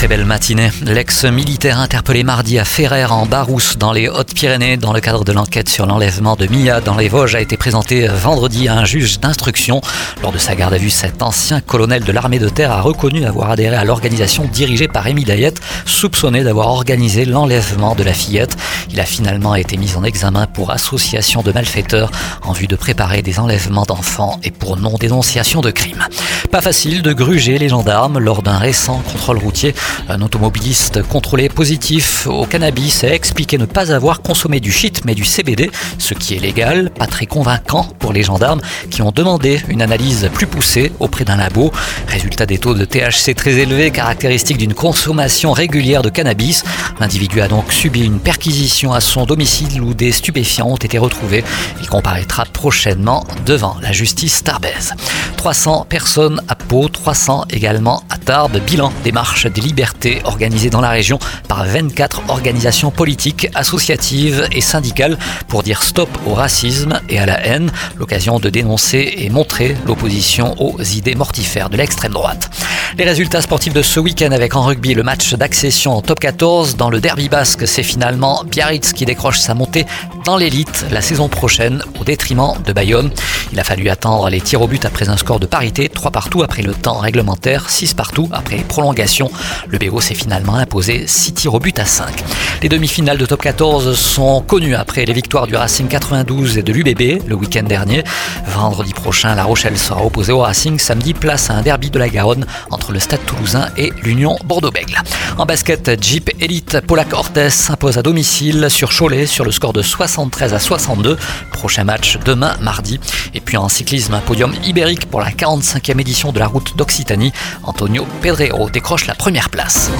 Très belle matinée. L'ex-militaire interpellé mardi à Ferrer en Barousse dans les Hautes-Pyrénées dans le cadre de l'enquête sur l'enlèvement de Mia dans les Vosges a été présenté vendredi à un juge d'instruction. Lors de sa garde à vue, cet ancien colonel de l'armée de terre a reconnu avoir adhéré à l'organisation dirigée par Rémi Dayette, soupçonné d'avoir organisé l'enlèvement de la fillette. Il a finalement été mis en examen pour association de malfaiteurs en vue de préparer des enlèvements d'enfants et pour non-dénonciation de crimes. Pas facile de gruger les gendarmes lors d'un récent contrôle routier. Un automobiliste contrôlé positif au cannabis a expliqué ne pas avoir consommé du shit mais du CBD, ce qui est légal, pas très convaincant pour les gendarmes qui ont demandé une analyse plus poussée auprès d'un labo. Résultat des taux de THC très élevés, caractéristique d'une consommation régulière de cannabis. L'individu a donc subi une perquisition à son domicile où des stupéfiants ont été retrouvés. Il comparaîtra prochainement devant la justice tarbaise. 300 personnes à Pau, 300 également à Tarbes. Bilan des marches libertés organisées dans la région par 24 organisations politiques, associatives et syndicales pour dire stop au racisme et à la haine. L'occasion de dénoncer et montrer l'opposition aux idées mortifères de l'extrême droite. Les résultats sportifs de ce week-end avec en rugby le match d'accession en top 14. Dans le derby basque, c'est finalement Biarritz qui décroche sa montée dans l'élite la saison prochaine au détriment de Bayonne. Il a fallu attendre les tirs au but après un score de parité, 3 partout après le temps réglementaire, 6 partout après prolongation. Le BO s'est finalement imposé 6 tirs au but à 5. Les demi-finales de top 14 sont connues après les victoires du Racing 92 et de l'UBB le week-end dernier. Vendredi prochain, La Rochelle sera opposée au Racing. Samedi, place à un derby de la Garonne entre le Stade toulousain et l'Union Bordeaux-Bègle. En basket, Jeep Elite Polak Ortez s'impose à domicile sur Cholet sur le score de 73 à 62. Prochain match demain mardi. Puis en cyclisme, un podium ibérique pour la 45e édition de la route d'Occitanie. Antonio Pedrero décroche la première place.